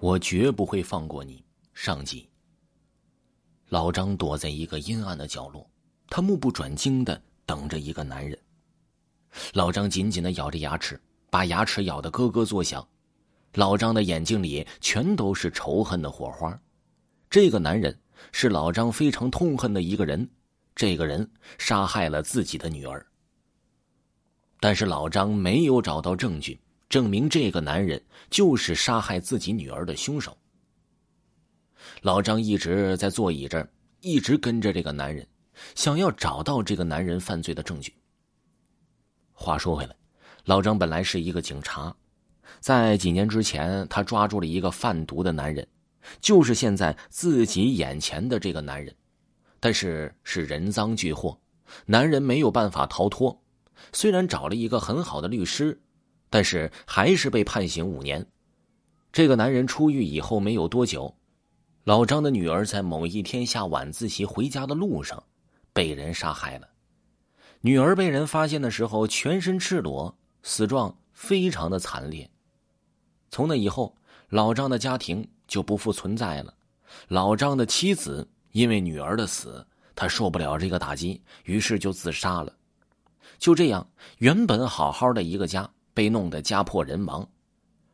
我绝不会放过你。上集。老张躲在一个阴暗的角落，他目不转睛的等着一个男人。老张紧紧的咬着牙齿，把牙齿咬得咯咯作响。老张的眼睛里全都是仇恨的火花。这个男人是老张非常痛恨的一个人，这个人杀害了自己的女儿。但是老张没有找到证据证明这个男人就是杀害自己女儿的凶手。老张一直在座椅这儿，一直跟着这个男人，想要找到这个男人犯罪的证据。话说回来，老张本来是一个警察，在几年之前，他抓住了一个贩毒的男人，就是现在自己眼前的这个男人，但是是人赃俱获，男人没有办法逃脱。虽然找了一个很好的律师，但是还是被判刑五年。这个男人出狱以后没有多久，老张的女儿在某一天下晚自习回家的路上，被人杀害了。女儿被人发现的时候，全身赤裸，死状非常的惨烈。从那以后，老张的家庭就不复存在了。老张的妻子因为女儿的死，他受不了这个打击，于是就自杀了。就这样，原本好好的一个家被弄得家破人亡，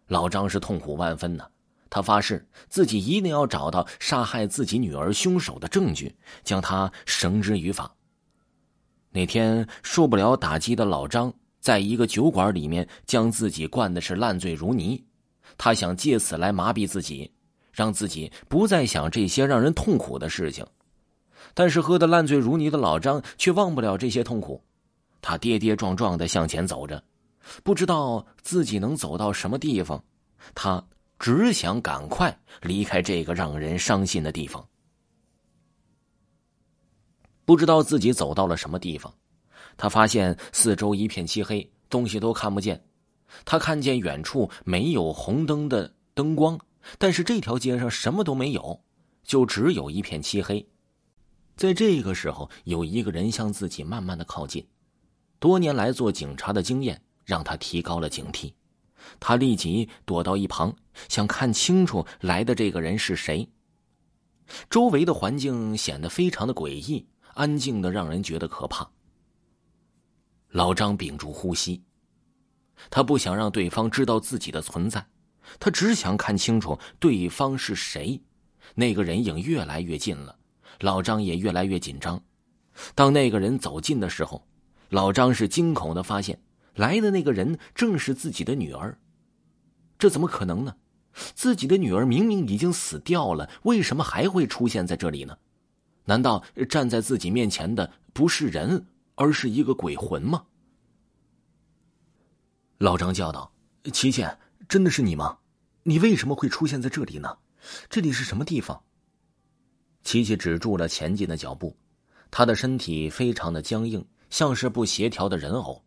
老张是痛苦万分呐。他发誓自己一定要找到杀害自己女儿凶手的证据，将他绳之于法。那天受不了打击的老张，在一个酒馆里面将自己灌的是烂醉如泥，他想借此来麻痹自己，让自己不再想这些让人痛苦的事情。但是喝得烂醉如泥的老张却忘不了这些痛苦。他跌跌撞撞的向前走着，不知道自己能走到什么地方。他只想赶快离开这个让人伤心的地方。不知道自己走到了什么地方，他发现四周一片漆黑，东西都看不见。他看见远处没有红灯的灯光，但是这条街上什么都没有，就只有一片漆黑。在这个时候，有一个人向自己慢慢的靠近。多年来做警察的经验让他提高了警惕，他立即躲到一旁，想看清楚来的这个人是谁。周围的环境显得非常的诡异，安静的让人觉得可怕。老张屏住呼吸，他不想让对方知道自己的存在，他只想看清楚对方是谁。那个人影越来越近了，老张也越来越紧张。当那个人走近的时候，老张是惊恐的发现，来的那个人正是自己的女儿。这怎么可能呢？自己的女儿明明已经死掉了，为什么还会出现在这里呢？难道站在自己面前的不是人，而是一个鬼魂吗？老张叫道：“琪琪，真的是你吗？你为什么会出现在这里呢？这里是什么地方？”琪琪止住了前进的脚步，他的身体非常的僵硬。像是不协调的人偶，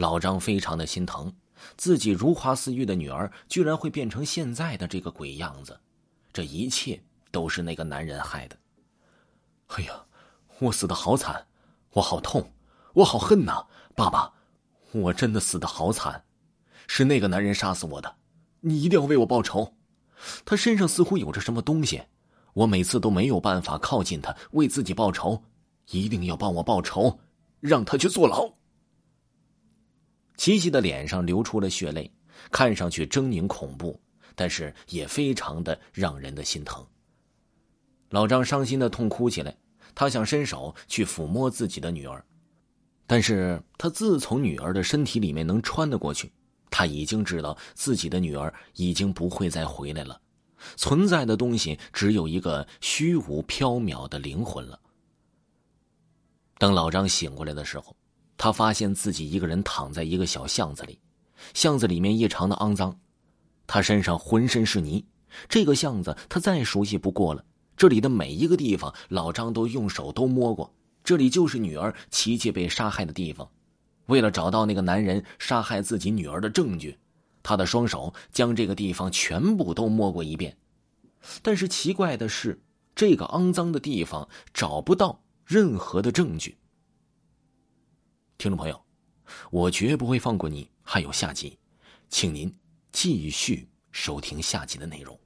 老张非常的心疼，自己如花似玉的女儿居然会变成现在的这个鬼样子，这一切都是那个男人害的。哎呀，我死的好惨，我好痛，我好恨呐！爸爸，我真的死的好惨，是那个男人杀死我的，你一定要为我报仇。他身上似乎有着什么东西，我每次都没有办法靠近他，为自己报仇，一定要帮我报仇。让他去坐牢。琪琪的脸上流出了血泪，看上去狰狞恐怖，但是也非常的让人的心疼。老张伤心的痛哭起来，他想伸手去抚摸自己的女儿，但是他自从女儿的身体里面能穿得过去，他已经知道自己的女儿已经不会再回来了，存在的东西只有一个虚无缥缈的灵魂了。等老张醒过来的时候，他发现自己一个人躺在一个小巷子里，巷子里面异常的肮脏，他身上浑身是泥。这个巷子他再熟悉不过了，这里的每一个地方老张都用手都摸过。这里就是女儿琪琪被杀害的地方。为了找到那个男人杀害自己女儿的证据，他的双手将这个地方全部都摸过一遍。但是奇怪的是，这个肮脏的地方找不到。任何的证据，听众朋友，我绝不会放过你。还有下集，请您继续收听下集的内容。